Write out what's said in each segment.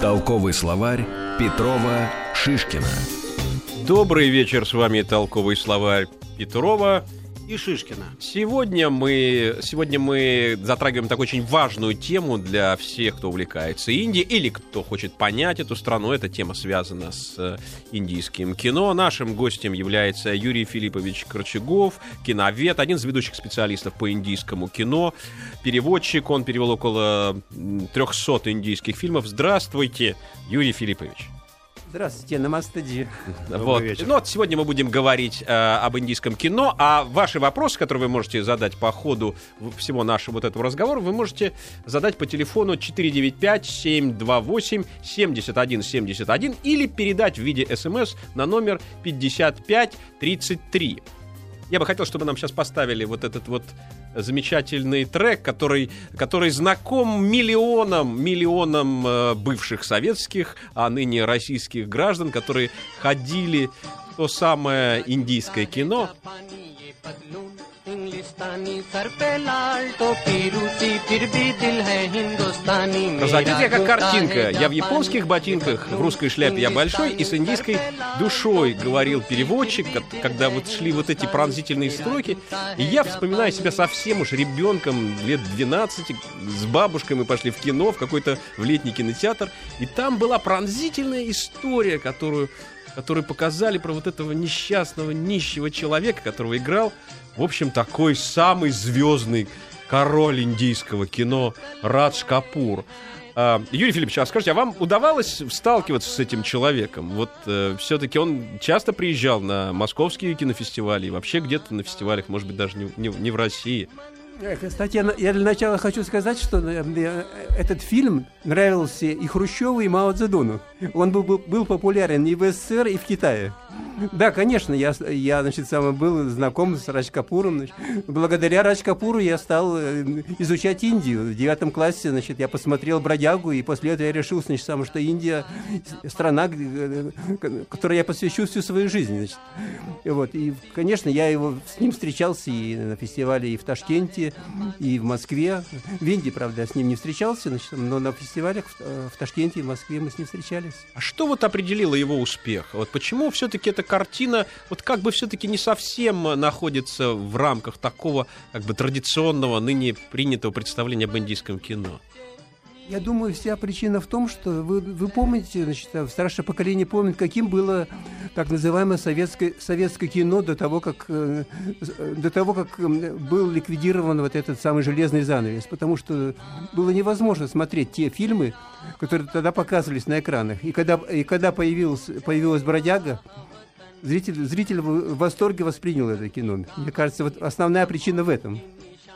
Толковый словарь Петрова Шишкина. Добрый вечер, с вами толковый словарь Петрова и Шишкина. Сегодня мы, сегодня мы затрагиваем такую очень важную тему для всех, кто увлекается Индией или кто хочет понять эту страну. Эта тема связана с э, индийским кино. Нашим гостем является Юрий Филиппович Корчагов, киновед, один из ведущих специалистов по индийскому кино, переводчик. Он перевел около 300 индийских фильмов. Здравствуйте, Юрий Филиппович. Здравствуйте, намастаджи. Вот. Ну вот сегодня мы будем говорить э, об индийском кино, а ваши вопросы, которые вы можете задать по ходу всего нашего вот этого разговора, вы можете задать по телефону 495-728-7171 или передать в виде смс на номер 5533. Я бы хотел, чтобы нам сейчас поставили вот этот вот замечательный трек, который, который знаком миллионам, миллионам э, бывших советских, а ныне российских граждан, которые ходили в то самое индийское кино. Разодет я как картинка. Я в японских ботинках, в русской шляпе я большой и с индийской душой, говорил переводчик, когда вот шли вот эти пронзительные строки. И я вспоминаю себя совсем уж ребенком лет 12, с бабушкой мы пошли в кино, в какой-то в летний кинотеатр. И там была пронзительная история, которую которые показали про вот этого несчастного, нищего человека, которого играл в общем, такой самый звездный король индийского кино Радж Капур. А, Юрий Филиппович, а скажите, а вам удавалось сталкиваться с этим человеком? Вот э, все-таки он часто приезжал на московские кинофестивали и вообще где-то на фестивалях, может быть, даже не, не, не в России. Кстати, я для начала хочу сказать, что э, этот фильм нравился и Хрущеву, и Мао Цзэдуну. Он был, был популярен и в СССР, и в Китае. Да, конечно, я, я значит, сам был знаком с Радж Капуром. Благодаря Радж Капуру я стал э, изучать Индию. В девятом классе значит, я посмотрел «Бродягу», и после этого я решил, значит, сам, что Индия – страна, э, которой я посвящу всю свою жизнь. Значит. И, вот, и, конечно, я его, с ним встречался и на фестивале и в Ташкенте, и в Москве. В Индии, правда, я с ним не встречался, значит, но на фестивалях в, э, в Ташкенте и в Москве мы с ним встречались. А что вот определило его успех? Вот почему все-таки эта картина вот как бы все-таки не совсем находится в рамках такого как бы традиционного, ныне принятого представления об индийском кино? Я думаю, вся причина в том, что вы, вы помните, значит, старшее поколение помнит, каким было так называемое советское, советское кино до того, как, э, до того, как был ликвидирован вот этот самый железный занавес. Потому что было невозможно смотреть те фильмы, которые тогда показывались на экранах. И когда, и когда появилась, появилась «Бродяга», зритель, зритель в восторге воспринял это кино. Мне кажется, вот основная причина в этом.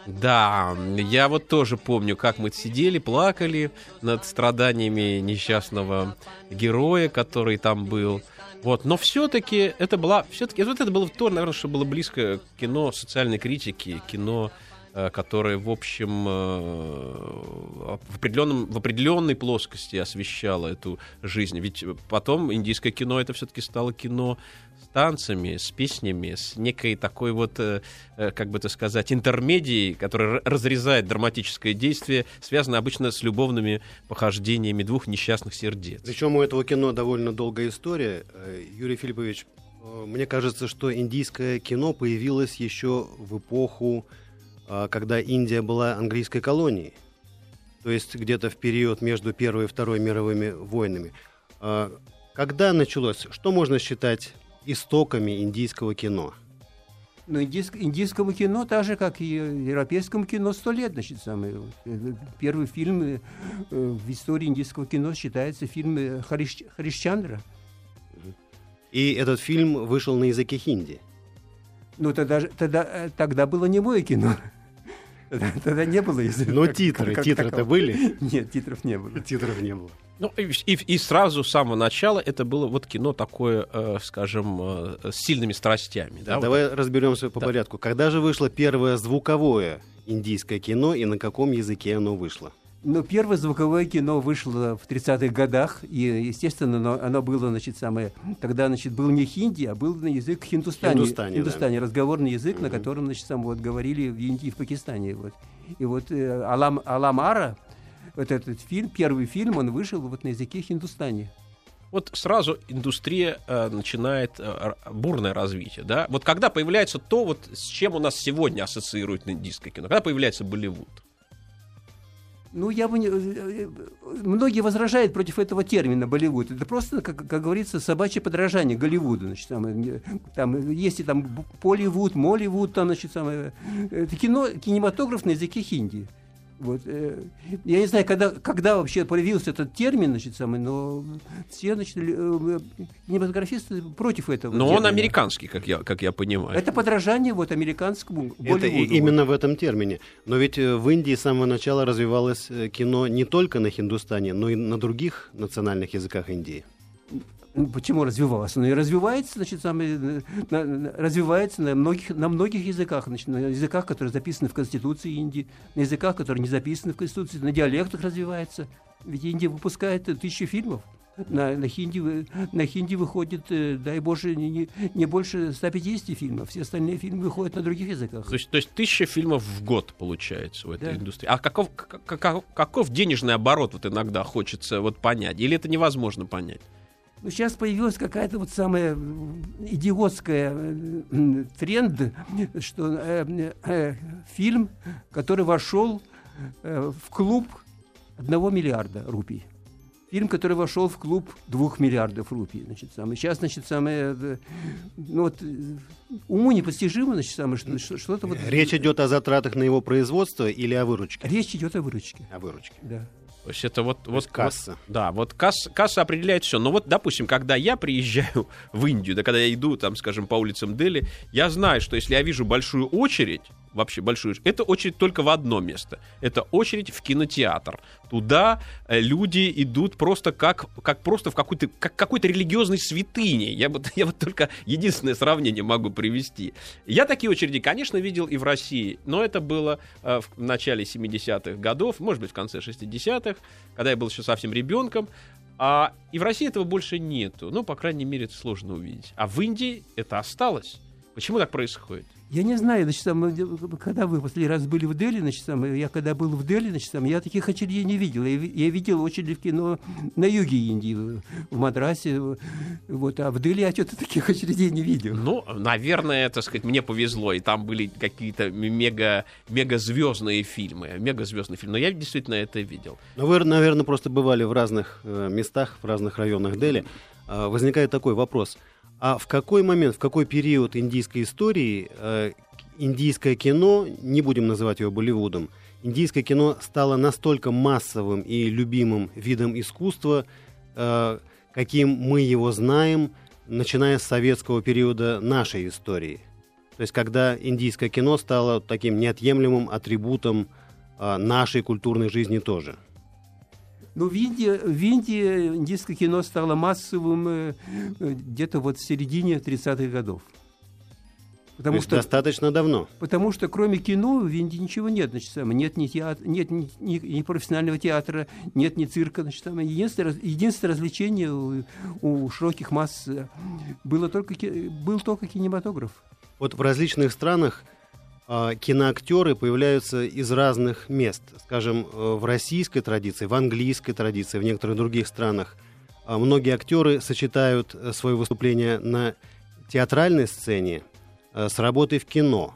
Да, я вот тоже помню, как мы сидели, плакали над страданиями несчастного героя, который там был. Вот, но все-таки это была, все-таки вот это было то, наверное, что было близко к кино социальной критики, кино Э, которая, в общем, э, в, определенном, в определенной плоскости освещала эту жизнь. Ведь потом индийское кино это все-таки стало кино танцами, с песнями, с некой такой вот, э, как бы это сказать, интермедией, которая разрезает драматическое действие, связанное обычно с любовными похождениями двух несчастных сердец. Причем у этого кино довольно долгая история. Юрий Филиппович, мне кажется, что индийское кино появилось еще в эпоху когда Индия была английской колонией, то есть где-то в период между Первой и Второй мировыми войнами. Когда началось, что можно считать истоками индийского кино? Ну, индийск, индийскому кино, так же, как и европейскому кино, сто лет, значит, самый. Э, первый фильм э, в истории индийского кино считается фильм э, Хариш, Харишчандра. И этот фильм вышел на языке хинди. Ну, тогда, тогда, тогда было не мое кино. Тогда не было языка. Но титры, титры-то были? Нет, титров не было. Титров не было. Ну, и, и, и сразу с самого начала это было вот кино такое, э, скажем, э, с сильными страстями. Да, да, давай вот. разберемся по да. порядку. Когда же вышло первое звуковое индийское кино и на каком языке оно вышло? Ну, первое звуковое кино вышло в 30-х годах, и, естественно, оно, оно было, значит, самое... Тогда, значит, был не хинди, а был на язык хиндустани. Хиндустане, Хиндустане да. разговорный язык, mm-hmm. на котором, значит, сам, вот, говорили в Индии и в Пакистане. Вот. И вот э, Алам, Аламара, вот этот фильм, первый фильм, он вышел вот на языке хиндустани. Вот сразу индустрия э, начинает э, бурное развитие, да? Вот когда появляется то, вот с чем у нас сегодня ассоциируют индийское кино, когда появляется Болливуд? Ну, я бы не... Э, многие возражают против этого термина Болливуд. Это просто, как, как говорится, собачье подражание Голливуду. Значит, там, э, там, есть и там Поливуд, Молливуд, там, значит, там, это кино, кинематограф на языке хинди. Вот, э, я не знаю, когда, когда вообще появился этот термин, значит, самый, но все, значит, э, кинематографисты против этого. Но термина. он американский, как я, как я понимаю. Это подражание вот американскому Это и, именно в этом термине. Но ведь э, в Индии с самого начала развивалось э, кино не только на хиндустане, но и на других национальных языках Индии. Ну, почему развивалась? Оно и развивается, значит, самое, на, на, развивается на многих, на многих языках, значит, на языках, которые записаны в Конституции Индии, на языках, которые не записаны в Конституции, на диалектах развивается. Ведь Индия выпускает тысячи фильмов. На, на, хинди, на хинди выходит, э, дай боже, не, не больше 150 фильмов. Все остальные фильмы выходят на других языках. То есть, то есть тысяча фильмов в год получается в этой да. индустрии. А каков, каков, каков денежный оборот вот иногда хочется вот понять? Или это невозможно понять? Ну, сейчас появилась какая-то вот самая идиотская э, тренд, что э, э, фильм, который вошел э, в клуб одного миллиарда рупий. Фильм, который вошел в клуб двух миллиардов рупий. Значит, самое, сейчас, значит, самое, э, ну, вот, уму непостижимо, значит, самое, что, что-то вот... Речь идет о затратах на его производство или о выручке? Речь идет о выручке. О выручке. Да. То есть это вот, вот касса. Вот, да, вот касса, касса определяет все. Но вот, допустим, когда я приезжаю в Индию, да, когда я иду, там, скажем, по улицам Дели, я знаю, что если я вижу большую очередь, вообще большую. Это очередь только в одно место. Это очередь в кинотеатр. Туда э, люди идут просто как, как просто в какой-то как какой-то религиозной святыне. Я вот, я вот только единственное сравнение могу привести. Я такие очереди, конечно, видел и в России, но это было э, в начале 70-х годов, может быть, в конце 60-х, когда я был еще совсем ребенком. А, и в России этого больше нету. Ну, по крайней мере, это сложно увидеть. А в Индии это осталось. Почему так происходит? Я не знаю, значит, там, когда вы последний раз были в Дели, значит, там, я когда был в Дели, значит, там, я таких очередей не видел. Я, я видел очереди в кино на юге Индии, в Мадрасе, вот, а в Дели я что-то таких очередей не видел. Ну, наверное, так сказать, мне повезло, и там были какие-то мега, мегазвездные фильмы, мегазвездные фильмы, но я действительно это видел. Но вы, наверное, просто бывали в разных э, местах, в разных районах Дели. Э, возникает такой вопрос – а в какой момент, в какой период индийской истории э, индийское кино, не будем называть его Болливудом, индийское кино стало настолько массовым и любимым видом искусства, э, каким мы его знаем, начиная с советского периода нашей истории. То есть когда индийское кино стало таким неотъемлемым атрибутом э, нашей культурной жизни тоже. Ну, в Индии, в Индии индийское кино стало массовым э, где-то вот в середине 30-х годов. Потому что, достаточно давно. Потому что кроме кино в Индии ничего нет. Значит, нет, ни, театр, нет ни, ни, ни профессионального театра, нет ни цирка. Значит, там единственное, единственное развлечение у, у широких масс было только, был только кинематограф. Вот в различных странах киноактеры появляются из разных мест. Скажем, э, в российской традиции, в английской традиции, в некоторых других странах. А, многие актеры сочетают э, свое выступление на театральной сцене э, с работой в кино.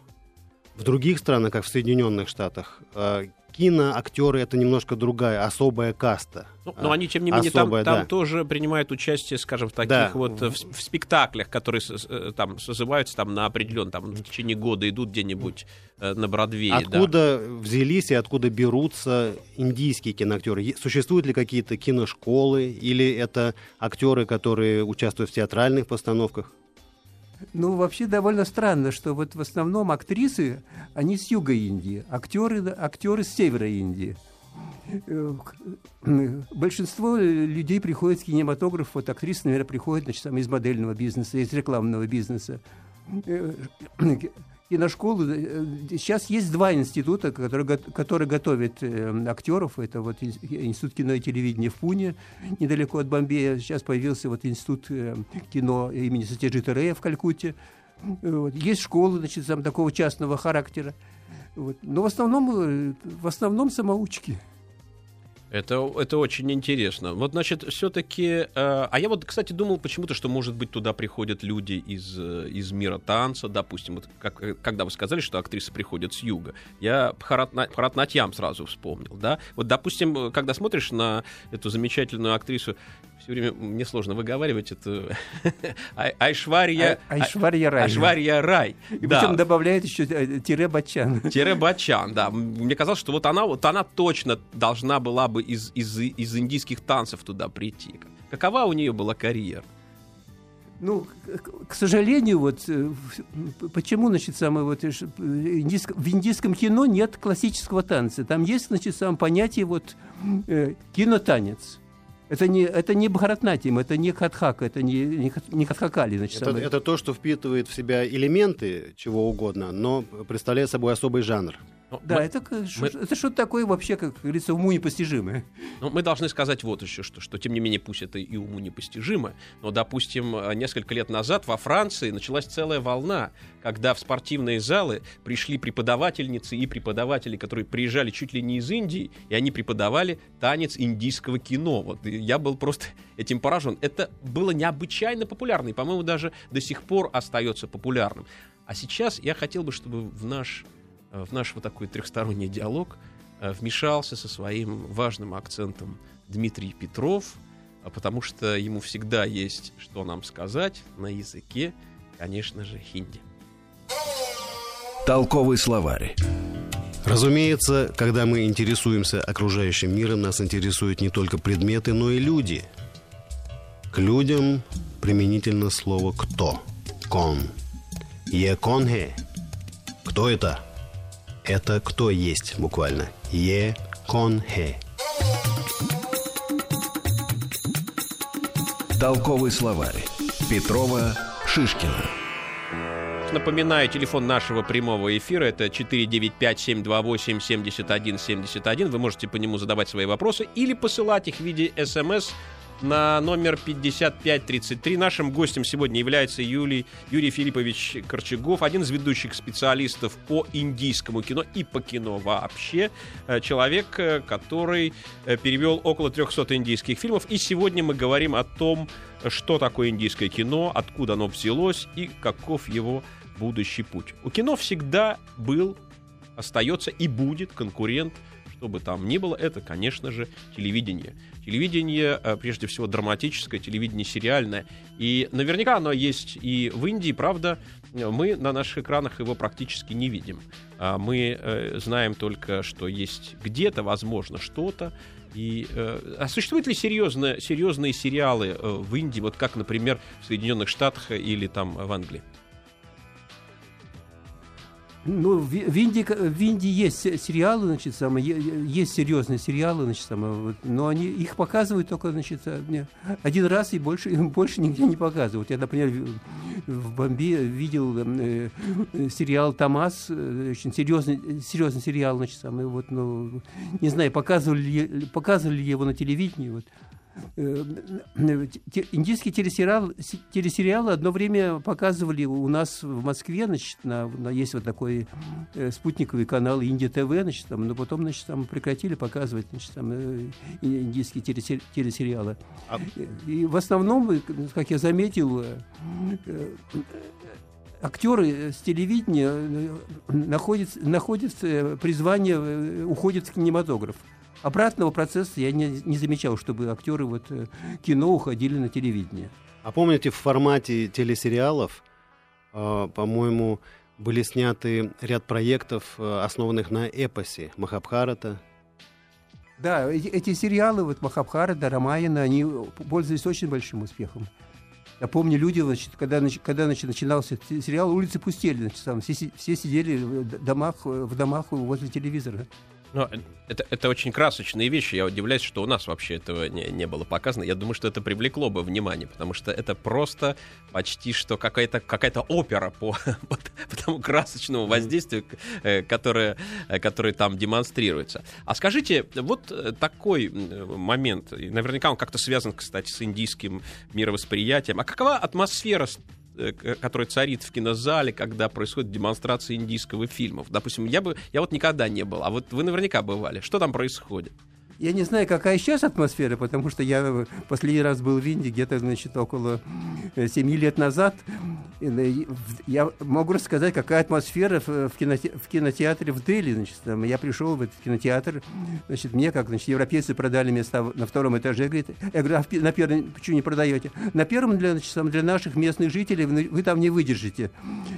В других странах, как в Соединенных Штатах, киноактеры это немножко другая, особая каста. Ну, но они, тем не менее, Особая, там, там да. тоже принимают участие, скажем, в таких да. вот в, в спектаклях, которые э, там созываются там на определенном, там в течение года идут где-нибудь э, на Бродвее. Откуда да. взялись и откуда берутся индийские киноактеры? Существуют ли какие-то киношколы или это актеры, которые участвуют в театральных постановках? Ну, вообще довольно странно, что вот в основном актрисы, они с юга Индии, актеры, актеры с севера Индии. Э, большинство людей приходит в кинематограф, вот актрисы, наверное, приходят значит, из модельного бизнеса, из рекламного бизнеса. Э, киношколы. Э, сейчас есть два института, которые, которые готовят э, актеров. Это вот Институт кино и телевидения в Пуне, недалеко от Бомбея. Сейчас появился вот Институт э, кино имени Сатяджита Рея в Калькутте. Вот. Есть школы значит, там, такого частного характера. Вот. Но в основном, в основном самоучки. Это, это очень интересно. Вот, значит, все-таки... Э, а я вот, кстати, думал почему-то, что, может быть, туда приходят люди из, э, из мира танца, допустим. Вот как, э, когда вы сказали, что актрисы приходят с юга, я Харатнатьям сразу вспомнил, да? Вот, допустим, когда смотришь на эту замечательную актрису все время мне сложно выговаривать это. Айшвария... А, Айшвария Рай. Айшвария Рай. И да. причем добавляет еще э, тире Бачан. Тире Бачан, да. Мне казалось, что вот она, вот она точно должна была бы из, из, из индийских танцев туда прийти. Какова у нее была карьера? Ну, к сожалению, вот э, почему, значит, самое вот э, индийск, в индийском кино нет классического танца. Там есть, значит, самое понятие вот э, кинотанец. Это не, это не Бхаратнатим, это не Катхак, это не, не, не Катхакали. Значит, это, это то, что впитывает в себя элементы чего угодно, но представляет собой особый жанр. Но ну, да, мы, это, мы, это что-то такое вообще, как говорится, уму непостижимое. Но ну, мы должны сказать вот еще что, что тем не менее пусть это и уму непостижимо, но, допустим, несколько лет назад во Франции началась целая волна, когда в спортивные залы пришли преподавательницы и преподаватели, которые приезжали чуть ли не из Индии, и они преподавали танец индийского кино. Вот я был просто этим поражен. Это было необычайно популярно, и, по-моему, даже до сих пор остается популярным. А сейчас я хотел бы, чтобы в наш Э, в наш вот такой трехсторонний диалог э, вмешался со своим важным акцентом Дмитрий Петров, а потому что ему всегда есть что нам сказать на языке, конечно же, хинди. Толковый словарь. Разумеется, когда мы интересуемся окружающим миром, нас интересуют не только предметы, но и люди. К людям применительно слово «кто». «Кон». «Е конхе». Кто это? Это кто есть буквально. Е кон хе. Толковый словарь. Петрова Шишкина. Напоминаю, телефон нашего прямого эфира это 495-728-7171. Вы можете по нему задавать свои вопросы или посылать их в виде смс на номер 5533. Нашим гостем сегодня является Юлий, Юрий Филиппович Корчагов, один из ведущих специалистов по индийскому кино и по кино вообще. Э, человек, э, который э, перевел около 300 индийских фильмов. И сегодня мы говорим о том, что такое индийское кино, откуда оно взялось и каков его будущий путь. У кино всегда был, остается и будет конкурент что бы там ни было, это, конечно же, телевидение. Телевидение, э, прежде всего, драматическое, телевидение сериальное. И наверняка оно есть и в Индии, правда, мы на наших экранах его практически не видим. А мы э, знаем только, что есть где-то, возможно, что-то. И, э, а существуют ли серьезные, серьезные сериалы в Индии, вот как, например, в Соединенных Штатах или там в Англии? Ну, в, в, Индии, в Индии есть сериалы, значит, самое, есть серьезные сериалы, значит, самое, вот, но они их показывают только, значит, один раз и больше, больше нигде не показывают. Я, например, в Бомбе видел э, сериал «Томас», э, очень серьезный, серьезный сериал, значит, самое, вот, ну, не знаю, показывали, показывали его на телевидении, вот. Э, индийские телесериалы, телесериалы одно время показывали у нас в Москве, значит, на, на, есть вот такой э, спутниковый канал Индия ТВ, значит, там, но потом, значит, там прекратили показывать, значит, там, э, индийские телесериалы. А... И в основном, как я заметил, актеры с телевидения находят, находят призвание, уходят в кинематограф. Обратного процесса я не, не замечал, чтобы актеры вот, э, кино уходили на телевидение. А помните, в формате телесериалов, э, по-моему, были сняты ряд проектов, э, основанных на эпосе Махабхарата. Да, эти, эти сериалы, вот Махабхарата, Рамаяна, они пользовались очень большим успехом. Я помню, люди, значит, когда, когда значит, начинался сериал, улицы пустели, значит, там, все, все сидели в домах, в домах возле телевизора. Но это, это очень красочные вещи. Я удивляюсь, что у нас вообще этого не, не было показано. Я думаю, что это привлекло бы внимание, потому что это просто почти что какая-то какая опера по, по, по тому красочному воздействию, э, которое, э, которое там демонстрируется. А скажите, вот э, такой момент, наверняка он как-то связан, кстати, с индийским мировосприятием. А какова атмосфера Э, который царит в кинозале, когда происходит демонстрация индийского фильма. Допустим, я бы, я вот никогда не был, а вот вы наверняка бывали. Что там происходит? Я не знаю, какая сейчас атмосфера, потому что я последний раз был в Индии где-то, значит, около 7 лет назад. Я могу рассказать, какая атмосфера в, киноте, в кинотеатре в Дели. Значит, там, я пришел в этот кинотеатр, значит, мне, как значит, европейцы продали места на втором этаже. Говорит, я говорю, а на первом почему не продаете? На первом для, значит, для наших местных жителей вы там не выдержите.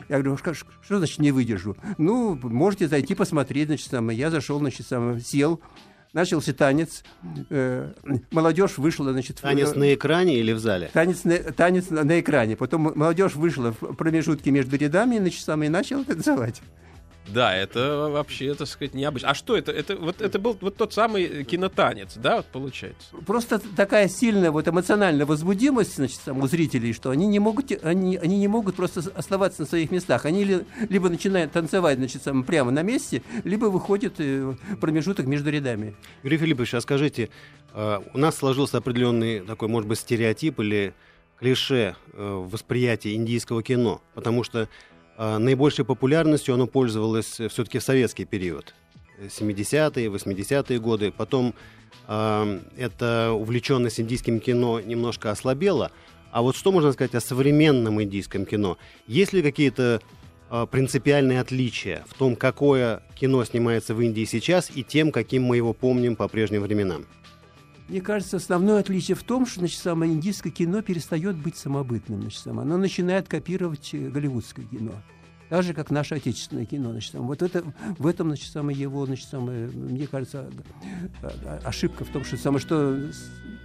Я говорю, что, что значит не выдержу? Ну, можете зайти посмотреть, значит, там, я зашел, значит, сам, сел, начался танец. Э, молодежь вышла, значит... Танец в, на экране или в зале? Танец на, танец на, на экране. Потом молодежь вышла в промежутке между рядами, значит, сам, и начала танцевать. Да, это вообще, так сказать, необычно. А что это? Это вот это был вот тот самый кинотанец, да, вот получается? Просто такая сильная вот эмоциональная возбудимость, значит, там, у зрителей, что они не могут, они, они не могут просто оставаться на своих местах. Они ли, либо начинают танцевать, значит, там, прямо на месте, либо выходят э, промежуток между рядами. Юрий Филиппович, а скажите, э, у нас сложился определенный такой, может быть, стереотип или клише э, восприятия индийского кино, потому что наибольшей популярностью оно пользовалось э, все-таки в советский период. 70-е, 80-е годы. Потом э, эта увлеченность индийским кино немножко ослабела. А вот что можно сказать о современном индийском кино? Есть ли какие-то э, принципиальные отличия в том, какое кино снимается в Индии сейчас и тем, каким мы его помним по прежним временам? Мне кажется, основное отличие в том, что значит, самое индийское кино перестает быть самобытным. Значит, само. Оно начинает копировать э, голливудское кино. Так же, как наше отечественное кино. Значит, там, вот это, в этом, значит, самое его, значит, самое, мне кажется, ошибка в том, что, самое, что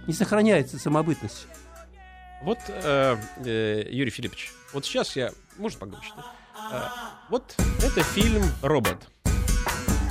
не сохраняется самобытность. Вот, э, э, Юрий Филиппович, вот сейчас я... Можно погромче? Э, вот это фильм «Робот».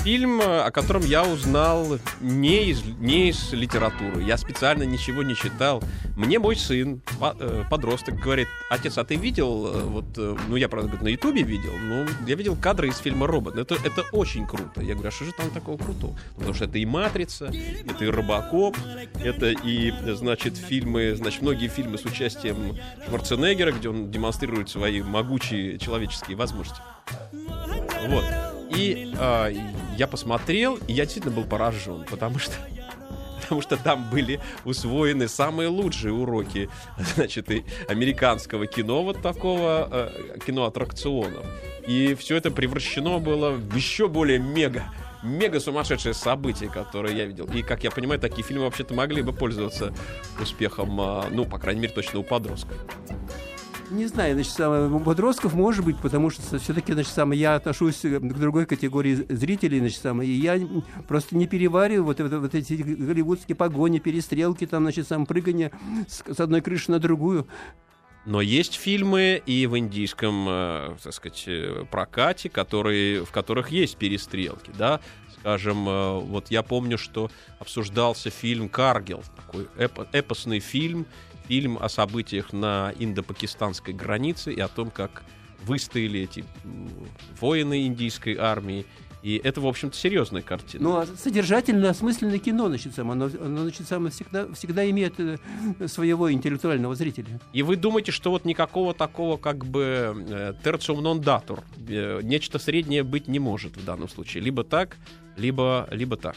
Фильм, о котором я узнал не из, не из литературы. Я специально ничего не читал. Мне мой сын, э, подросток, говорит, отец, а ты видел, э, вот, э, ну я, правда, на ютубе видел, ну, я видел кадры из фильма «Робот». Это, это очень круто. Я говорю, а что же там такого крутого? Потому что это и «Матрица», это и «Робокоп», это и, значит, фильмы, значит, многие фильмы с участием Шварценеггера, где он демонстрирует свои могучие человеческие возможности. Вот. И э, я посмотрел, и я действительно был поражен, потому что потому что там были усвоены самые лучшие уроки, значит, и американского кино, вот такого э, кино аттракционов. И все это превращено было в еще более мега мега сумасшедшее событие, которое я видел. И, как я понимаю, такие фильмы вообще-то могли бы пользоваться успехом, э, ну, по крайней мере, точно у подростков. Не знаю, значит, у подростков может быть, потому что все-таки, значит, самое, я отношусь э, к другой категории зрителей, значит, самое, и я просто не перевариваю вот, вот, вот эти голливудские погони, перестрелки, там, значит, сам прыгание с, с одной крыши на другую. Но есть фильмы и в индийском, э, так сказать, э, прокате, которые, в которых есть перестрелки, да. Скажем, э, вот я помню, что обсуждался фильм «Каргил», такой эпо эпосный фильм, фильм о событиях на индо-пакистанской границе и о том, как выстояли эти воины индийской армии. И это, в общем-то, серьезная картина. Ну, а содержательное, осмысленное кино, значит, само, оно, оно значит, само всегда, всегда имеет э, своего интеллектуального зрителя. И вы думаете, что вот никакого такого, как бы, non datur, э, нечто среднее быть не может в данном случае. Либо так, либо, либо так.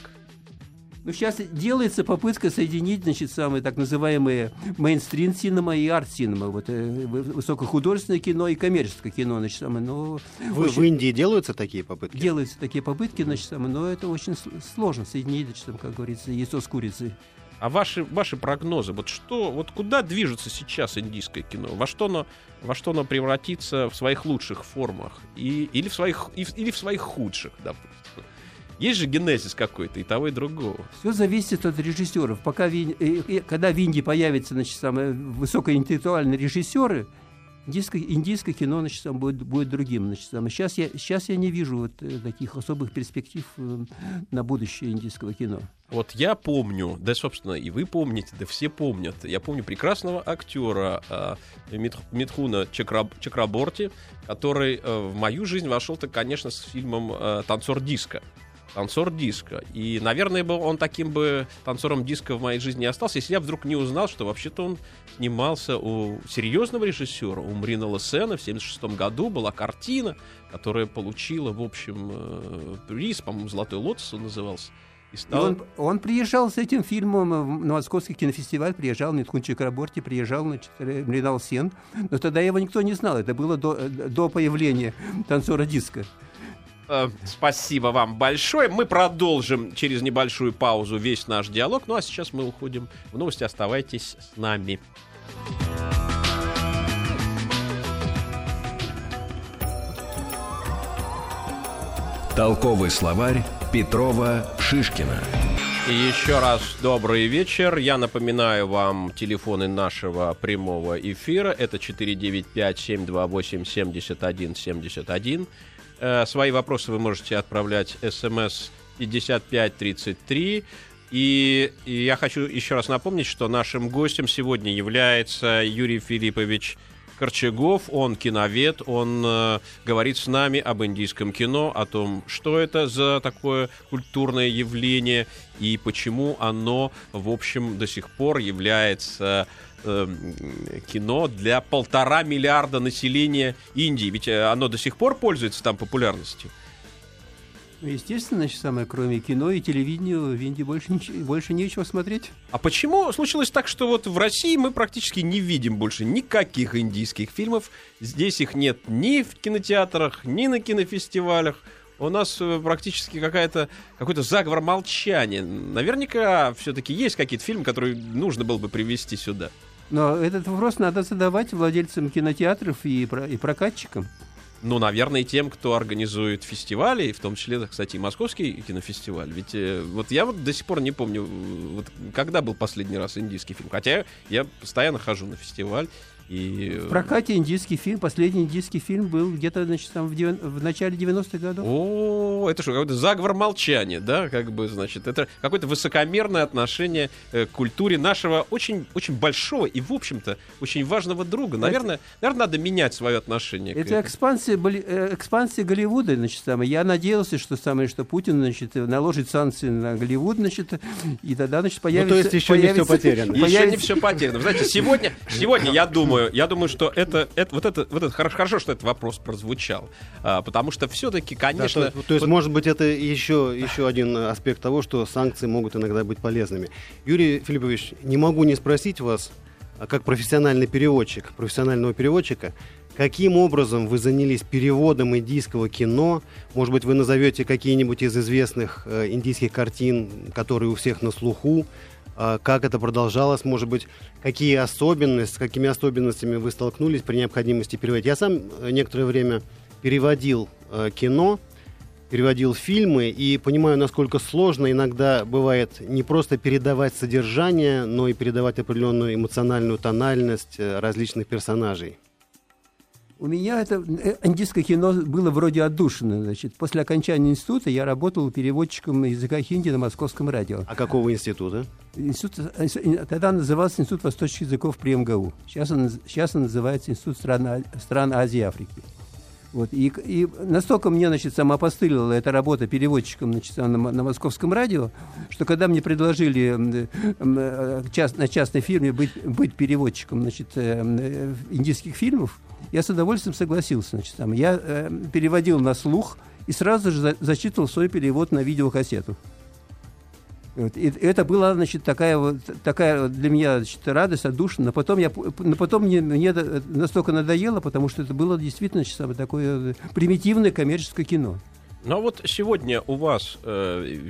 Ну, сейчас делается попытка соединить, значит, самые так называемые мейнстрим синема и арт синема, вот э, высокохудожественное кино и коммерческое кино, значит, самое, но... В, очень... в Индии делаются такие попытки? Делаются такие попытки, значит, самое, но это очень сложно соединить, значит, как говорится, яйцо с курицей. А ваши, ваши прогнозы, вот что, вот куда движется сейчас индийское кино? Во что оно, во что оно превратится в своих лучших формах? И, или, в своих, или в своих худших, допустим? Есть же генезис какой-то и того, и другого. Все зависит от режиссеров. Пока, когда в Индии появятся значит, самые высокоинтеллектуальные режиссеры, индийское, индийское кино значит, там будет, будет другим. Значит, там. Сейчас, я, сейчас я не вижу вот э, таких особых перспектив э, на будущее индийского кино. Вот я помню, да, собственно, и вы помните, да все помнят. Я помню прекрасного актера э, Митхуна Чакраб, Чакраборти, который э, в мою жизнь вошел-то, конечно, с фильмом э, «Танцор диска» танцор диска. И, наверное, бы он таким бы танцором диска в моей жизни не остался, если я вдруг не узнал, что вообще-то он снимался у серьезного режиссера, у Мрина Лесена в 76 году была картина, которая получила, в общем, э, приз, по-моему, «Золотой лотос» он назывался. И И стал... он, он приезжал с этим фильмом на Московский кинофестиваль, приезжал Митхун Чакраборти, приезжал значит, Мринал Сен, но тогда его никто не знал, это было до, до появления танцора диска. Э, Спасибо вам большое. Мы продолжим через небольшую паузу весь наш диалог. Ну а сейчас мы уходим в новости. Оставайтесь с нами. Толковый словарь Петрова Шишкина. И еще раз добрый вечер. Я напоминаю вам телефоны нашего прямого эфира. Это 495-728-7171. Э, Свои вопросы вы можете отправлять смс 5533. И, и я хочу еще раз напомнить, что нашим гостем сегодня является Юрий Филиппович Корчагов, он киновед, он э, говорит с нами об индийском кино, о том, что это за такое культурное явление и почему оно, в общем, до сих пор является кино для полтора миллиарда населения Индии. Ведь э, оно до сих пор пользуется там популярностью. Ну, естественно, значит, самое, кроме кино и телевидения, в Индии больше, нич- больше нечего смотреть. А почему случилось так, что вот в России мы практически не видим больше никаких индийских фильмов? Здесь их нет ни в кинотеатрах, ни на кинофестивалях. У нас э, практически какая-то, какой-то заговор молчания. Наверняка все-таки есть какие-то фильмы, которые нужно было бы привести сюда. Но этот вопрос надо задавать владельцам кинотеатров и, и прокатчикам. Ну, наверное, тем, кто организует фестивали, в том числе, кстати, и московский кинофестиваль. Ведь э, вот я вот до сих пор не помню, э, вот, когда был последний раз индийский фильм. Хотя я постоянно хожу на фестиваль. И... э, В прокате индийский фильм, последний индийский фильм был где-то значит, там, в, девян- в начале 90-х годов. О, это что, какой-то заговор молчания, да, как бы, значит, это какое-то высокомерное отношение э, к культуре нашего очень, очень большого и, в общем-то, очень важного друга. Наверное, наверное, надо менять свое отношение к Это этому. экспансия, Боли- э, экспансия Голливуда, значит, самое. Я надеялся, что самое, что Путин, значит, наложит санкции на Голливуд, значит, и тогда, значит, появится... Ну, есть еще не всё появится- потеряно. Еще появится- не все потеряно. Знаете, сегодня, сегодня я думаю, я думаю, что это, это вот это, вот это хорошо, хорошо, что этот вопрос прозвучал, А, потому что все-таки, Да, конечно, то, то есть, может быть, это еще, еще один аспект того, что санкции могут иногда быть полезными. Юрий Филиппович, не могу не спросить вас, а как профессиональный переводчик, профессионального переводчика, каким образом вы занялись переводом индийского кино? Может быть, вы назовете какие-нибудь из известных э, индийских картин, которые у всех на слуху? А как это продолжалось, может быть, какие особенности, с какими особенностями вы столкнулись при необходимости переводить. Я сам э, некоторое время переводил э, кино, переводил фильмы и понимаю, насколько сложно иногда бывает не просто передавать содержание, но и передавать определенную эмоциональную тональность э, различных персонажей. У меня это э, индийское кино было вроде отдушено. Значит, после окончания института я работал переводчиком языка хинди на московском радио. А какого института? Институт, тогда назывался Институт восточных языков при МГУ. Сейчас он, сейчас он называется Институт стран, А- стран Азии и Африки. Вот, и, и настолько мне, значит, самоопостылила эта работа переводчиком значит, на, на московском радио, что когда мне предложили э, част- на частной фирме быть, быть переводчиком значит, э, э, индийских фильмов, я с удовольствием согласился. Значит, там, я э, переводил на слух и сразу же за- зачитывал свой перевод на видеокассету. И это была, значит, такая вот такая для меня значит, радость, отдушина. Но потом, я, но потом мне, мне настолько надоело, потому что это было действительно значит, самое такое э, примитивное коммерческое кино. Ну а вот сегодня у вас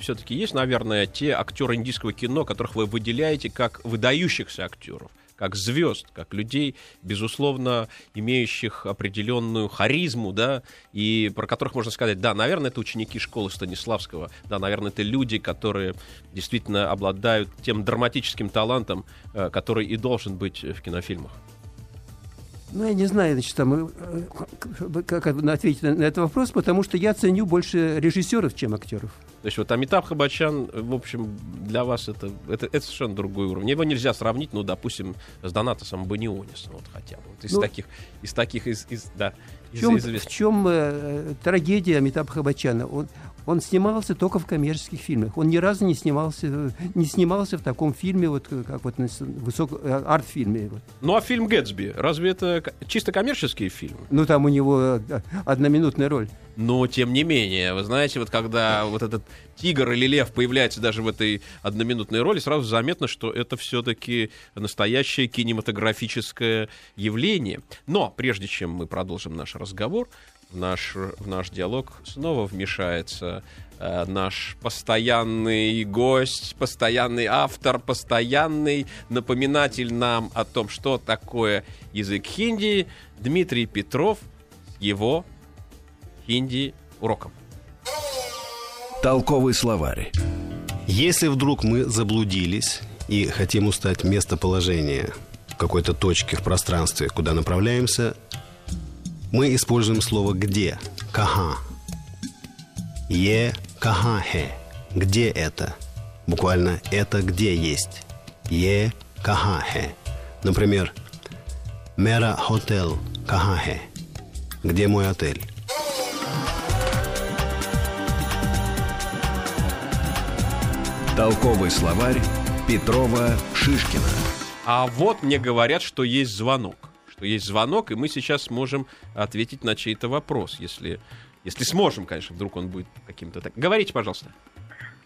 все-таки есть, наверное, те актеры индийского кино, которых вы выделяете как выдающихся актеров, как звезд, как людей, безусловно, имеющих определенную харизму, да, и про которых можно сказать, да, наверное, это ученики школы Станиславского, да, наверное, это люди, которые действительно обладают тем драматическим талантом, э, который и должен быть в кинофильмах. Ну, я не знаю, значит, там, э, как как ответить на на этот вопрос, потому что я ценю больше режиссеров, чем актеров. То есть вот Амитаб Хабачан, в общем, для вас это, это, это совершенно другой уровень. Его нельзя сравнить, ну, допустим, с Донатосом Банионисом, вот хотя бы. Вот из Ну- таких, из таких, из, из- да, В чем, в чем э, трагедия Амитабха Баччана? Он, он снимался только в коммерческих фильмах. Он ни разу не снимался, не снимался в таком фильме, вот, э, как вот высок, э, арт-фильме. вот. Ну а фильм Гэтсби, разве это чисто коммерческий фильм? Ну, там у него э, одноминутная роль. Но, тем не менее, вы знаете, вот когда вот этот тигр или лев появляется даже в этой одноминутной роли, сразу заметно, что это все-таки настоящее кинематографическое явление. Но прежде чем мы продолжим наш разговор, в наш, в наш диалог снова вмешается э, наш постоянный гость, постоянный автор, постоянный напоминатель нам о том, что такое язык хинди, Дмитрий Петров его хинди уроком. Толковый словарь. Если вдруг мы заблудились и хотим узнать местоположение какой-то точке в пространстве, куда направляемся, мы используем слово «где» – «каха». «Е каха хе» – «где это?» Буквально «это где есть?» «Е каха хе». Например, «Мера хотел каха хе» – «Где мой отель?» Толковый словарь Петрова Шишкина. А вот мне говорят, что есть звонок. Что есть звонок, и мы сейчас сможем ответить на чей-то вопрос, если, если сможем, конечно, вдруг он будет каким-то так. Говорите, пожалуйста.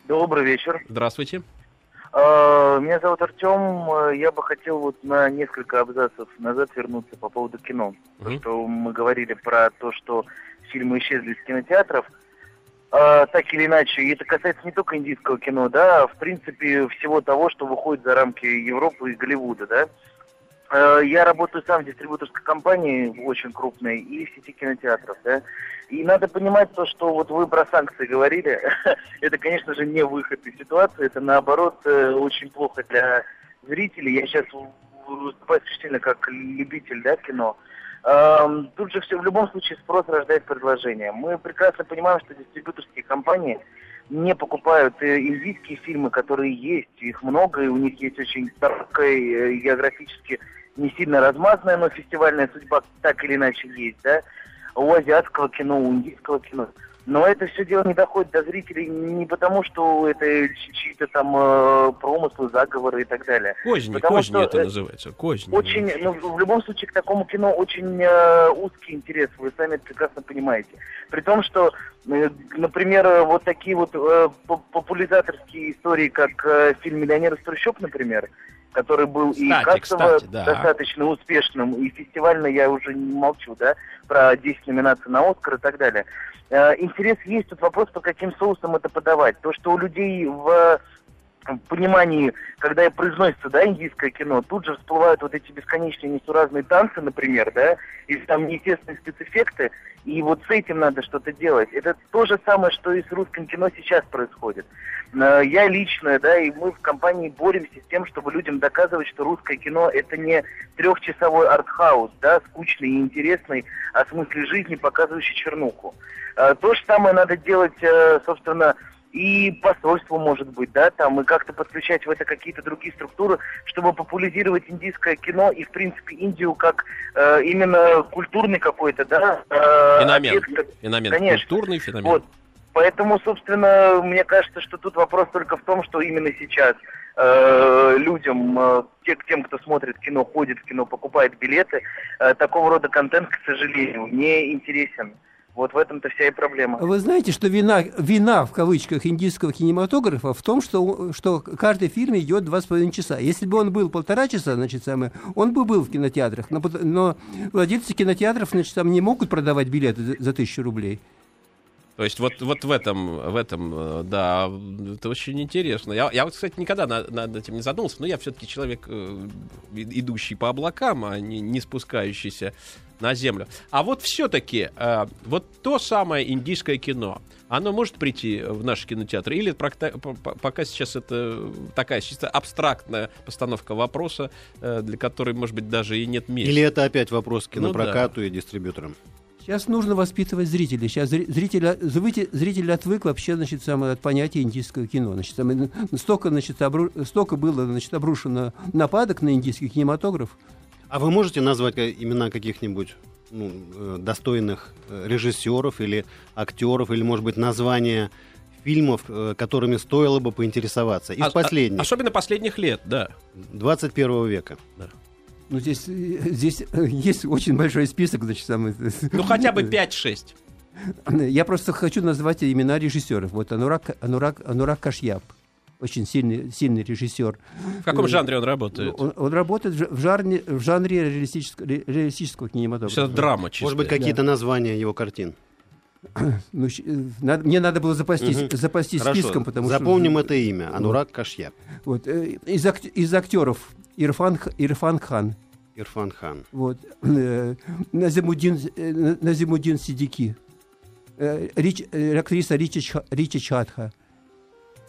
Добрый вечер. Здравствуйте. Э, Меня зовут Артем. Я бы хотел вот на несколько абзацев назад вернуться по поводу кино. Мгм. что мы говорили про то, что фильмы исчезли из кинотеатров. Э, Так или иначе, и это касается не только индийского кино, да, а в принципе всего того, что выходит за рамки Европы и Голливуда, да. Э, Я работаю сам в дистрибьюторской компании, очень крупной, и в сети кинотеатров, да. И надо понимать то, что вот вы про санкции говорили, это, конечно же, не выход из ситуации, это, наоборот, э, очень плохо для зрителей. Я сейчас выступаю исключительно как любитель, да, кино. Эм, Тут же все, в любом случае, спрос рождает предложение. Мы прекрасно понимаем, что дистрибьюторские компании не покупают э, индийские фильмы, которые есть, их много, и у них есть очень короткая, э, географически не сильно размазанная, но фестивальная судьба так или иначе есть, да, у азиатского кино, у индийского кино. Но это все дело не доходит до зрителей не потому, что это чьи- чьи-то там э, промыслы, заговоры и так далее. Козни, Потому козни что, это э, называется. Козни. Очень, ну, в любом случае, к такому кино очень э, узкий интерес, вы сами прекрасно понимаете. При том, что, э, например, вот такие вот э, по- популяризаторские истории, как э, фильм «Миллионер из трущоб», например, который был и Кстати, кассово кстати, да. достаточно успешным, и фестивально я уже не молчу, да, про 10 номинаций на Оскар и так далее. Э, интерес есть, тут вопрос, по каким соусам это подавать. То, что у людей в понимании, когда и произносится, да, индийское кино, тут же всплывают вот эти бесконечные несуразные танцы, например, да, и там неестественные спецэффекты, и вот с этим надо что-то делать. Это то же самое, что и с русским кино сейчас происходит. Э, Я лично, да, и мы в компании боремся с тем, чтобы людям доказывать, что русское кино это не трехчасовой артхаус, да, скучный и интересный, о смысле жизни, показывающий чернуху. Э, То же самое надо делать, э, собственно, и посольство, может быть, да, там, и как-то подключать в это какие-то другие структуры, чтобы популяризировать индийское кино и, в принципе, Индию как э, именно культурный какой-то, да, э, Феномен. объект. Феномен. Конечно. Культурный феномен. Вот. Поэтому, собственно, мне кажется, что тут вопрос только в том, что именно сейчас э, людям, э, те, тем, кто смотрит кино, ходит в кино, покупает билеты, э, такого рода контент, к сожалению, не интересен. Вот в этом-то вся и проблема. Вы знаете, что вина, вина в кавычках индийского кинематографа в том, что, что каждый фильм идет два с половиной часа. Если бы он был полтора часа, значит, самое, он бы был в кинотеатрах. Но, но владельцы кинотеатров, значит, там не могут продавать билеты за, за тысячу рублей. То есть вот, вот в этом, в этом, э, да, это очень интересно. Я, я вот, кстати, никогда на- над этим не задумался, но я все-таки человек, э, идущий по облакам, а не, не спускающийся на землю. А вот все-таки, вот то самое индийское кино, оно может прийти в наши кинотеатры? Или пока сейчас это такая чисто абстрактная постановка вопроса, э, для которой, может быть, даже и нет места? Или это опять вопрос к Ну кинопрокату и дистрибьюторам? Сейчас нужно воспитывать зрителей. Сейчас зри- зритель, зритель, зритель отвык вообще значит, самое, от понятия индийского кино. Значит, самое, столько, значит, обру- столько было значит, обрушено нападок на индийский кинематограф. А вы можете назвать ка- имена каких-нибудь ну, э, достойных э, режиссеров или актеров, или, может быть, названия фильмов, э, которыми стоило бы поинтересоваться. Из А- а- последних, Особенно последних лет, да. 21 века. Ну, здесь, э, здесь э, есть очень большой список, значит, самый... Ну, хотя бы 5-6. Я просто хочу назвать имена режиссеров. Вот Анурак, Анурак, Анурак Кашьяб. Очень сильный, сильный режиссер. В каком жанре он работает? Он, он работает в жа- в жанре, в жанре реалистического, ре- реалистического кинематографа. это драма чистая. Может быть, какие-то названия его картин. Ну, э, надо- мне надо было запастись, Мгм. запастись Хорошо. списком, потому Запомним что... это имя. Анурак Кашьяб. Вот, э, из, ак- из актеров Ирфан, Ирфан Хан, Ирфан Хан. вот, Назимудин, э, На- Назимудин Сидики, Рич- актриса Ричи, Ричи Чатха.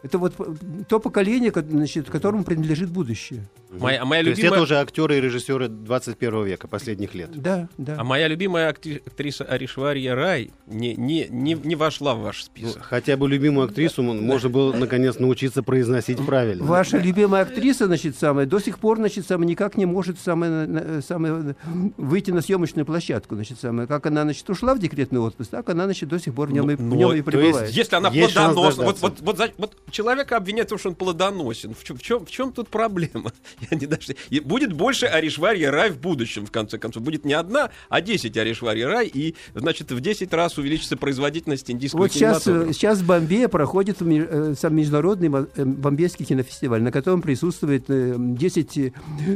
Это вот п- то поколение, ко- значит, которому принадлежит будущее. Моя, а моя То есть любимая... это уже актеры и режиссеры 21 века, последних лет. Да, да. А моя любимая актриса Аришвария Рай не, не, не, не вошла в ваш Ну, список. хотя бы любимую актрису м- можно было наконец научиться произносить правильно. Ваша любимая актриса, значит, самая, до сих пор, значит, самая, никак не может самая, самая, выйти на съемочную площадку, значит, самая. Как она, значит, ушла в декретный отпуск, так она, значит, до сих пор в нем, и, в Ну, нем и то есть, пребывает. если она Есть плодоносна, вот, вот, вот, за- вот человека обвиняют в том, что он плодоносен. В чем, в чем, в чем тут проблема? Я не даже... Будет больше Аришвария Рай в будущем, в конце концов. Будет не одна, а 10 Аришвария Рай, и, значит, в 10 раз увеличится производительность индийского Вот сейчас, э, сейчас в Бомбее проходит э, сам международный э, бомбейский кинофестиваль, на котором присутствует э, 10 э,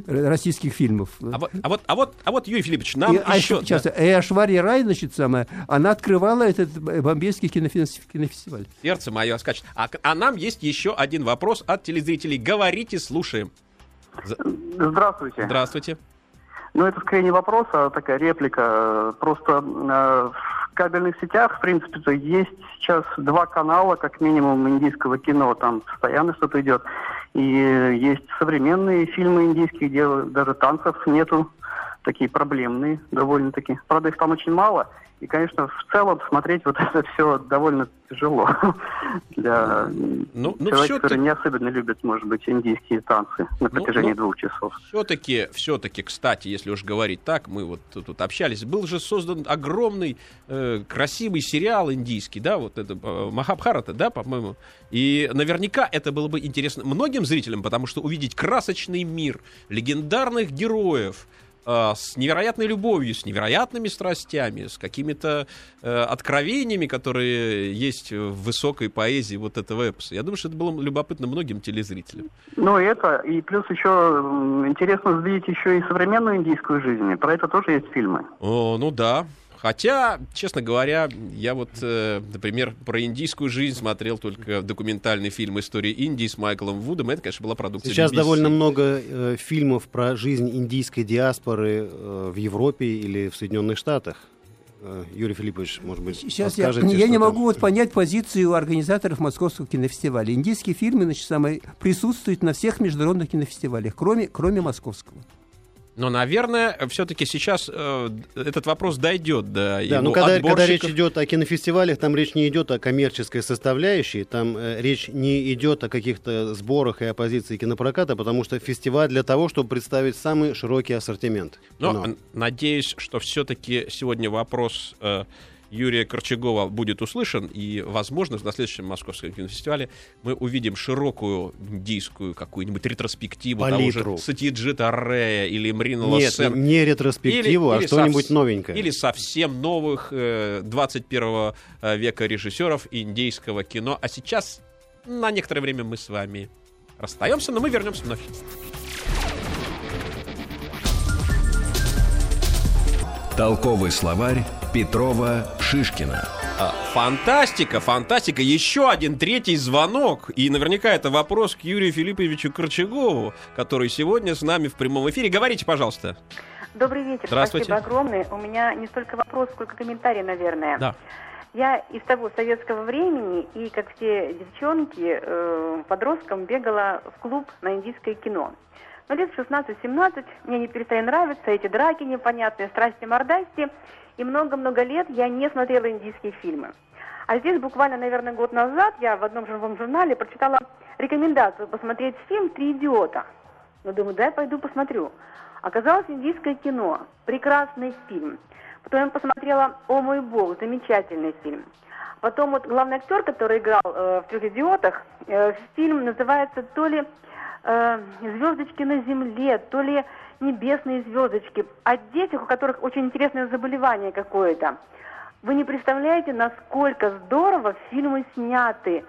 российских фильмов. А вот, а вот, а вот, а вот Юрий Филиппович, нам и, а еще... сейчас, да, и Ашвария Рай, значит, самая, она открывала этот бомбейский кинофес- кинофестиваль. сердце мое скачет. А, а нам есть еще один вопрос от телезрителей. Говорите, слушаем. Здравствуйте. Здравствуйте. Ну, это скорее не вопрос, а такая реплика. Просто э, в кабельных сетях, в принципе-то, есть сейчас два канала, как минимум, индийского кино. Там постоянно что-то идет. И есть современные фильмы индийские, где даже танцев нету. Такие проблемные довольно-таки. Правда, их там очень мало. И, конечно, в целом смотреть вот это все довольно тяжело для Ну, ну человека, который не особенно любит, может быть, индийские танцы на протяжении ну, двух часов. Все-таки, все-таки, кстати, если уж говорить так, мы вот тут, общались, был же создан огромный э, красивый сериал индийский, да, вот это э, Махабхарата, да, по-моему. И наверняка это было бы интересно многим зрителям, потому что увидеть красочный мир легендарных героев с невероятной любовью, с невероятными страстями, с какими-то э, откровениями, которые есть в высокой поэзии вот этого эпоса. Я думаю, что это было любопытно многим телезрителям. Ну, это, и плюс еще интересно взглянуть еще и современную индийскую жизнь. Про это тоже есть фильмы. О, ну да. Хотя, честно говоря, я вот, э, например, про индийскую жизнь смотрел только документальный фильм «История Индии» с Майклом Вудом. Это, конечно, была продукция Сейчас BBC. довольно много э, фильмов про жизнь индийской диаспоры э, в Европе или в Соединенных Штатах. Э, Юрий Филиппович, может быть, Сейчас я, я не там? могу вот понять позицию организаторов Московского кинофестиваля. Индийские фильмы, значит, самые, присутствуют на всех международных кинофестивалях, кроме, кроме московского. Но, наверное, все-таки сейчас э, этот вопрос дойдет до Да, ну когда, когда речь идет о кинофестивалях, там речь не идет о коммерческой составляющей, там э, речь не идет о каких-то сборах и оппозиции кинопроката, потому что фестиваль для того, чтобы представить самый широкий ассортимент. Но кино. н- надеюсь, что все-таки сегодня вопрос э, Юрия Корчагова будет услышан, и, возможно, на следующем Московском кинофестивале мы увидим широкую индийскую какую-нибудь ретроспективу Палитру. того же Сатьяджита Рея или Мринала Нет, Сена. не ретроспективу, а что-нибудь новенькое. Или совсем новых э, 21 века режиссеров индейского кино. А сейчас на некоторое время мы с вами расстаемся, но мы вернемся вновь. Толковый словарь Петрова Шишкина. А, Фантастика, фантастика. Еще один третий звонок. И наверняка это вопрос к Юрию Филипповичу Корчагову, который сегодня с нами в прямом эфире. Говорите, пожалуйста. Добрый вечер. Здравствуйте. Спасибо огромное. У меня не столько вопрос, сколько комментарий, наверное. Да. Я из того советского времени и, как все девчонки, э, подростком бегала в клуб на индийское кино. Но лет в 16-17 мне не перестали нравиться эти драки непонятные, страсти-мордасти. И много-много лет я не смотрела индийские фильмы. А здесь буквально, наверное, год назад я в одном живом журнале прочитала рекомендацию посмотреть фильм «Три идиота». Ну, думаю, дай пойду посмотрю. Оказалось, индийское кино. Прекрасный фильм. Потом я посмотрела «О мой бог», замечательный фильм. Потом вот главный актер, который играл э, в «Трех идиотах», э, фильм называется то ли э, «Звездочки на земле», то ли «Небесные звездочки». О детях, у которых очень интересное заболевание какое-то. Вы не представляете, насколько здорово фильмы сняты.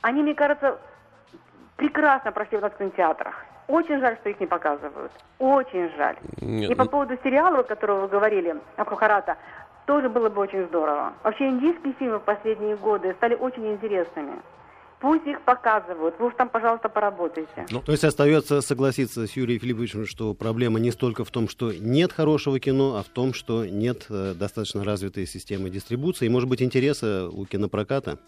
Они, мне кажется, прекрасно прошли в нас в кинотеатрах. Очень жаль, что их не показывают. Очень жаль. Нет, И по поводу сериала, о котором вы говорили, Абхухарата, тоже было бы очень здорово. Вообще индийские фильмы в последние годы стали очень интересными. Пусть их показывают. Вы уж там, пожалуйста, поработайте. То есть остается согласиться с Юрием Филипповичем, что проблема не столько в том, что нет хорошего кино, а в том, что нет э, достаточно развитой системы дистрибуции и, может быть, интереса у кинопроката.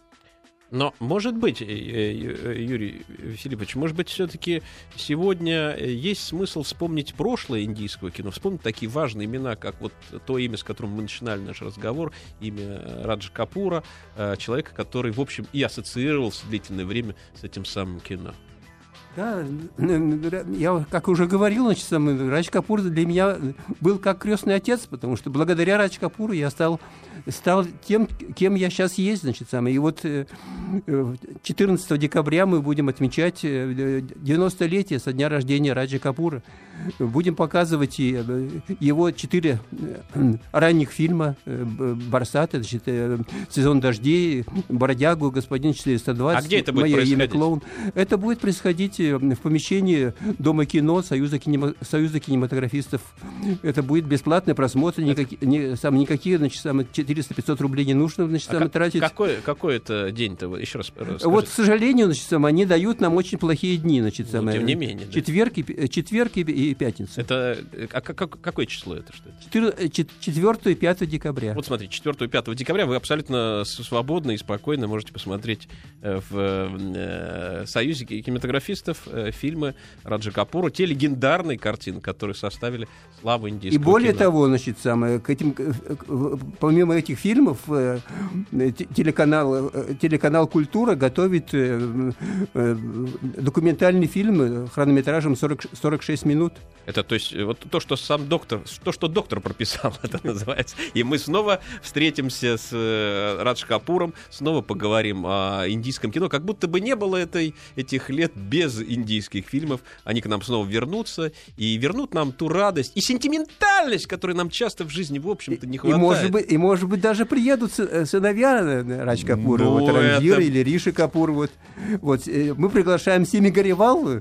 Но, может быть, э, э, Юрий Филиппович, может быть, все-таки сегодня э, есть смысл вспомнить прошлое индийского кино, вспомнить такие важные имена, как вот то имя, с которым мы начинали наш разговор, имя Раджа Капура, э, человека, который, в общем, и ассоциировался длительное время с этим самым кино. Да, я как уже говорил, значит, сам, Радж Капур для меня был как крестный отец, потому что благодаря Радж Капуру я стал, стал тем, кем я сейчас есть, значит, сам. И вот э, э, 14 декабря мы будем отмечать э, 90-летие со дня рождения Раджа Капура. Будем показывать э, его четыре э, ранних фильма э, Б- «Барсат», значит, э, «Сезон дождей», «Бродягу», «Господин 420», А где это будет «Мое имя клоун». Это будет происходить в помещении Дома кино Союза, кинема- Союза кинематографистов. Это будет бесплатный просмотр, никаки- не- сам, никакие значит, сам, 400-500 рублей не нужно значит, А сам, как- тратить. какой, какой это день-то? Еще раз расскажите. Вот, к сожалению, значит, сам, они дают нам очень плохие дни. Значит, Ну, сам, тем э, не менее, да. Четверг, и, пи- э, четверг и, и пятница. Это э, а как- как- какое число это? Что это? 4 и 5 декабря. Вот смотрите, 4 и 5 декабря вы абсолютно свободно и спокойно можете посмотреть в Союзе ки- кинематографистов э, фильмы Раджа Капура, те легендарные картины, которые составили славу И индийского более кино. того, значит, самое, к этим, помимо этих фильмов, э, э, те- телеканал, э, телеканал «Культура» готовит э, э, документальный фильм хронометражем 40, ш- 46 минут. Это то есть вот то, что сам доктор, то, что доктор прописал, это называется. И мы снова встретимся с э, Радж Капуром, снова поговорим о индийском кино, как будто бы не было этой, этих лет без индийских фильмов. Они к нам снова вернутся и вернут нам ту радость и сентиментальность, которой нам часто в жизни, в общем-то, не И хватает. может, быть, и, может быть, даже приедут э, сыновья э, Радж Капура, Ну, вот Ранжир это- или Риши Капур. Вот. Вот, э, мы приглашаем Сими Гаривал,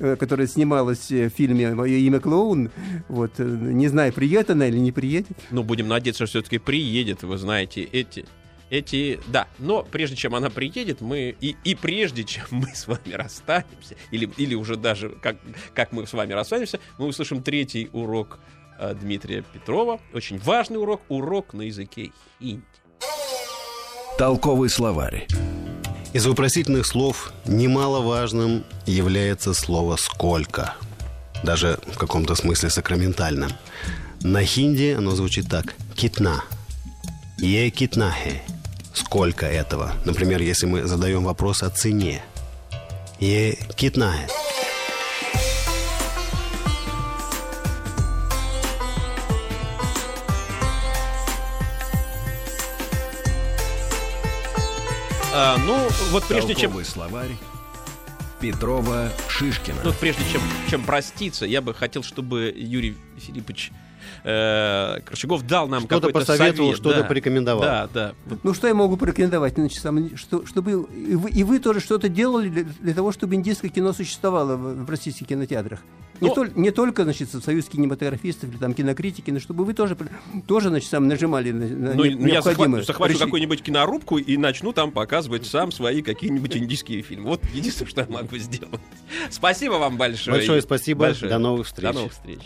э, которая снималась э, в фильме «Мое имя клоун». Вот, э, не знаю, приедет она или не приедет. Ну, будем надеяться, что все-таки приедет, вы знаете, эти... Эти, да, но прежде чем она приедет, мы и, и прежде чем мы с вами расстанемся, или, или уже даже как, как мы с вами расстанемся, мы услышим третий урок э, Дмитрия Петрова. Очень важный урок, урок на языке хинди. Толковый словарь. Из вопросительных слов немаловажным является слово «сколько». Даже в каком-то смысле сакраментальным. На хинди оно звучит так. «Китна». «Е китнахе». Сколько этого? Например, если мы задаем вопрос о цене. «Е китнахе». А, ну, вот прежде чем Толковый словарь Петрова Шишкина. Ну, прежде чем, чем проститься, я бы хотел, чтобы Юрий Филиппович э, Корчагов дал нам Что-то какой-то посоветовал, совет. что-то да. порекомендовал. Да, да. Ну, что я могу порекомендовать? Значит, сам, что, чтобы и вы, и вы тоже что-то делали для, для того, чтобы индийское кино существовало в, в российских кинотеатрах. Не, Ну- тол- не только, значит, Союз кинематографистов или там кинокритики, но чтобы вы тоже, тоже значит, сам нажимали на, на Ну, не- ну, я захва- необходимое. захвачу Реши- какую-нибудь кинорубку и начну там показывать сам свои какие-нибудь индийские фильмы. Вот единственное, что я могу сделать. Спасибо вам большое. Большое спасибо. До новых встреч. До новых встреч.